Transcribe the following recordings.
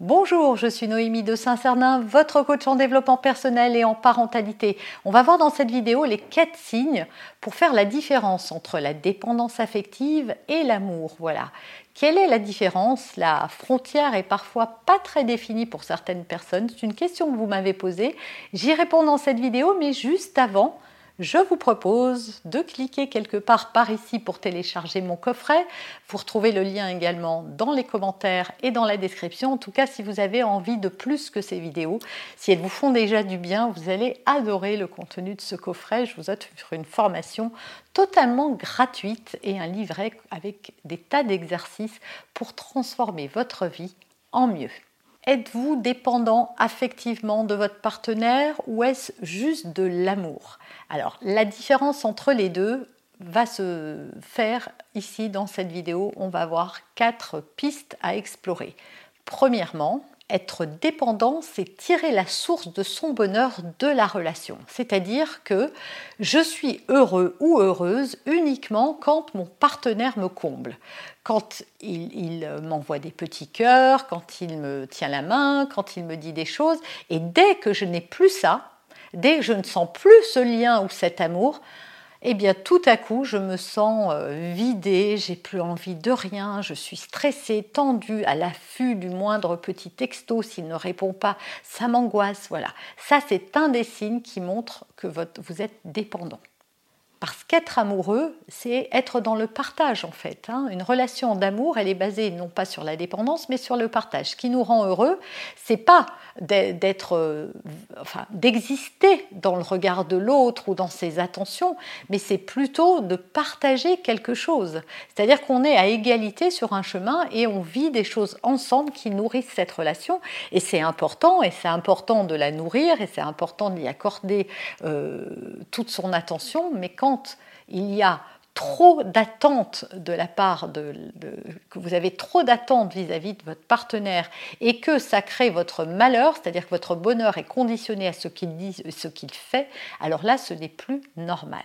Bonjour, je suis Noémie de Saint-Cernin, votre coach en développement personnel et en parentalité. On va voir dans cette vidéo les quatre signes pour faire la différence entre la dépendance affective et l'amour. Voilà. Quelle est la différence? La frontière est parfois pas très définie pour certaines personnes. C'est une question que vous m'avez posée. J'y réponds dans cette vidéo, mais juste avant, je vous propose de cliquer quelque part par ici pour télécharger mon coffret. Vous retrouvez le lien également dans les commentaires et dans la description. En tout cas, si vous avez envie de plus que ces vidéos, si elles vous font déjà du bien, vous allez adorer le contenu de ce coffret. Je vous offre une formation totalement gratuite et un livret avec des tas d'exercices pour transformer votre vie en mieux. Êtes-vous dépendant affectivement de votre partenaire ou est-ce juste de l'amour? Alors, la différence entre les deux va se faire ici dans cette vidéo. On va voir quatre pistes à explorer. Premièrement, être dépendant, c'est tirer la source de son bonheur de la relation. C'est-à-dire que je suis heureux ou heureuse uniquement quand mon partenaire me comble. Quand il, m'envoie des petits cœurs, quand il me tient la main, quand il me dit des choses. Et dès que je n'ai plus ça, dès que je ne sens plus ce lien ou cet amour, eh bien tout à coup, je me sens euh, vidée, j'ai plus envie de rien, je suis stressée, tendue, à l'affût du moindre petit texto s'il ne répond pas, ça m'angoisse, voilà. Ça, c'est un des signes qui montre que vous êtes dépendant. Parce qu'être amoureux, c'est être dans le partage en fait. Hein. Une relation d'amour, elle est basée non pas sur la dépendance, mais sur le partage. Ce qui nous rend heureux, c'est pas d'être, euh, enfin, d'exister dans le regard de l'autre ou dans ses attentions, mais c'est plutôt de partager quelque chose. C'est-à-dire qu'on est à égalité sur un chemin et on vit des choses ensemble qui nourrissent cette relation. Et c'est important, et c'est important de la nourrir, et c'est important d'y accorder euh, toute son attention. Mais quand il y a trop d'attentes de la part de, que vous avez trop d'attentes vis-à-vis de votre partenaire et que ça crée votre malheur, c'est-à-dire que votre bonheur est conditionné à ce qu'il dit, ce qu'il fait, alors là, ce n'est plus normal.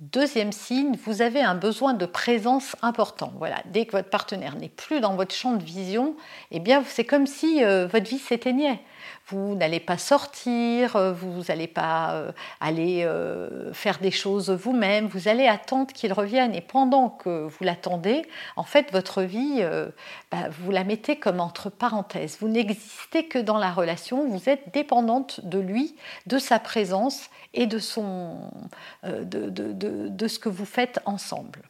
Deuxième signe, vous avez un besoin de présence important. Voilà, dès que votre partenaire n'est plus dans votre champ de vision, eh bien, c'est comme si euh, votre vie s'éteignait vous n'allez pas sortir, euh, vous n'allez pas euh, aller euh, faire des choses vous-même, vous allez attendre qu'il revienne. Et pendant que vous l'attendez, en fait, votre vie, bah, vous la mettez comme entre parenthèses. Vous n'existez que dans la relation, vous êtes dépendante de lui, de sa présence et de, son, de, de ce que vous faites ensemble.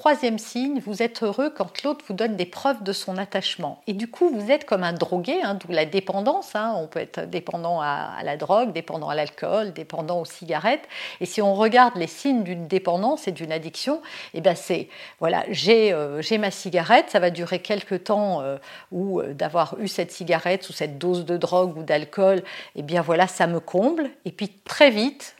Troisième signe, vous êtes heureux quand l'autre vous donne des preuves de son attachement. Et du coup, vous êtes comme un drogué, hein, d'où la dépendance. Hein. On peut être dépendant à, la drogue, dépendant à l'alcool, dépendant aux cigarettes. Et si on regarde les signes d'une dépendance et d'une addiction, eh ben c'est voilà, euh, j'ai ma cigarette, ça va durer quelques temps euh, ou euh, d'avoir eu cette cigarette ou cette dose de drogue ou d'alcool, et eh bien voilà, ça me comble. Et puis très vite,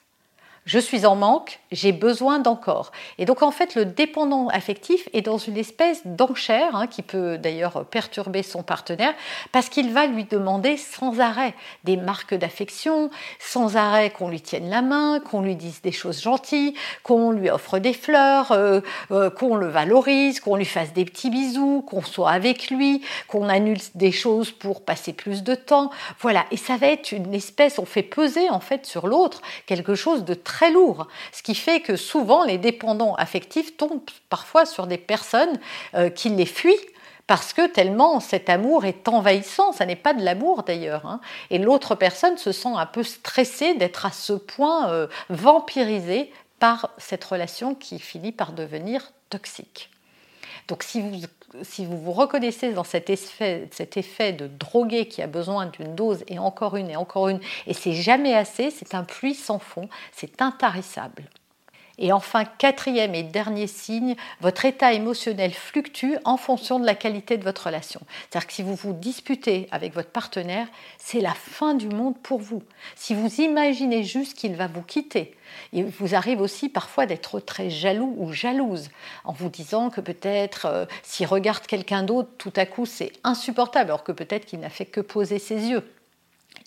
je suis en manque, j'ai besoin d'encore. Et donc en fait, le dépendant affectif est dans une espèce d'enchère hein, qui peut d'ailleurs perturber son partenaire parce qu'il va lui demander sans arrêt des marques d'affection, sans arrêt qu'on lui tienne la main, qu'on lui dise des choses gentilles, qu'on lui offre des fleurs, euh, euh, qu'on le valorise, qu'on lui fasse des petits bisous, qu'on soit avec lui, qu'on annule des choses pour passer plus de temps. Voilà, et ça va être une espèce, on fait peser en fait sur l'autre quelque chose de très lourd. Ce qui fait que souvent les dépendants affectifs tombent parfois sur des personnes euh, qui les fuient parce que tellement cet amour est envahissant, ça n'est pas de l'amour d'ailleurs. Hein. Et l'autre personne se sent un peu stressée d'être à ce point euh, vampirisée par cette relation qui finit par devenir toxique. Donc si vous si vous vous reconnaissez dans cet effet, cet effet de drogué qui a besoin d'une dose et encore une et encore une, et c'est jamais assez, c'est un puits sans fond, c'est intarissable. Et enfin, quatrième et dernier signe, votre état émotionnel fluctue en fonction de la qualité de votre relation. C'est-à-dire que si vous vous disputez avec votre partenaire, c'est la fin du monde pour vous. Si vous imaginez juste qu'il va vous quitter, il vous arrive aussi parfois d'être très jaloux ou jalouse en vous disant que peut-être euh, s'il regarde quelqu'un d'autre, tout à coup c'est insupportable, alors que peut-être qu'il n'a fait que poser ses yeux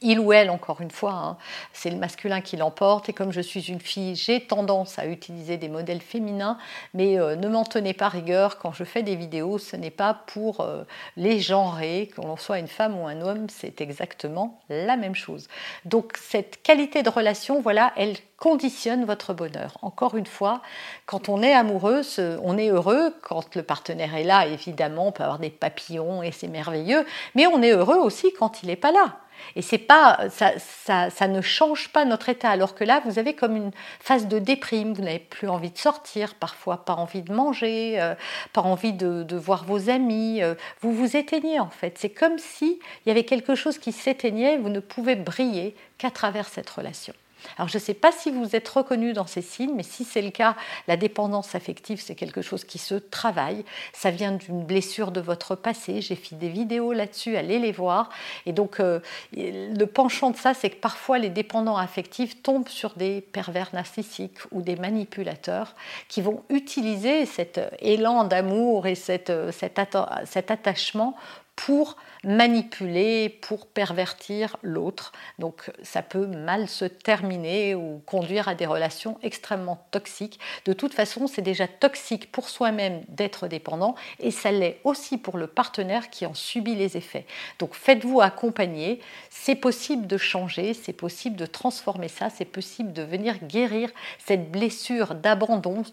il ou elle, encore une fois, hein, c'est le masculin qui l'emporte. Et comme je suis une fille, j'ai tendance à utiliser des modèles féminins, mais euh, ne m'en tenez pas rigueur. Quand je fais des vidéos, ce n'est pas pour euh, les genrer, qu'on l'on soit une femme ou un homme, c'est exactement la même chose. Donc cette qualité de relation, voilà, elle conditionne votre bonheur. Encore une fois, quand on est amoureux, on est heureux. Quand le partenaire est là, évidemment, on peut avoir des papillons et c'est merveilleux. Mais on est heureux aussi quand il n'est pas là. Et c'est pas, ça, ne change pas notre état. Alors que là, vous avez comme une phase de déprime. Vous n'avez plus envie de sortir, parfois pas envie de manger, euh, pas envie de, voir vos amis. Euh, vous vous éteignez en fait. C'est comme s'il y avait quelque chose qui s'éteignait. Vous ne pouvez briller qu'à travers cette relation. Alors je ne sais pas si vous êtes reconnu dans ces signes, mais si c'est le cas, la dépendance affective, c'est quelque chose qui se travaille. Ça vient d'une blessure de votre passé. J'ai fait des vidéos là-dessus, allez les voir. Et donc euh, le penchant de ça, c'est que parfois les dépendants affectifs tombent sur des pervers narcissiques ou des manipulateurs qui vont utiliser cet élan d'amour et cet, cet attachement pour manipuler, pour pervertir l'autre. Donc ça peut mal se terminer ou conduire à des relations extrêmement toxiques. De toute façon, c'est déjà toxique pour soi-même d'être dépendant et ça l'est aussi pour le partenaire qui en subit les effets. Donc faites-vous accompagner, c'est possible de changer, c'est possible de transformer ça, c'est possible de venir guérir cette blessure d'abandon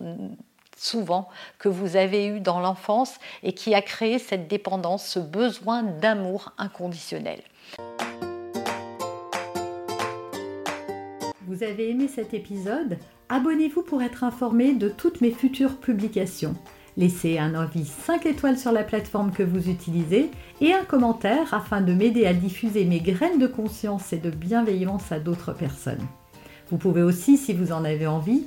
souvent que vous avez eu dans l'enfance et qui a créé cette dépendance, ce besoin d'amour inconditionnel. Vous avez aimé cet épisode? Abonnez-vous pour être informé de toutes mes futures publications. Laissez un avis 5 étoiles sur la plateforme que vous utilisez et un commentaire afin de m'aider à diffuser mes graines de conscience et de bienveillance à d'autres personnes. Vous pouvez aussi, si vous en avez envie,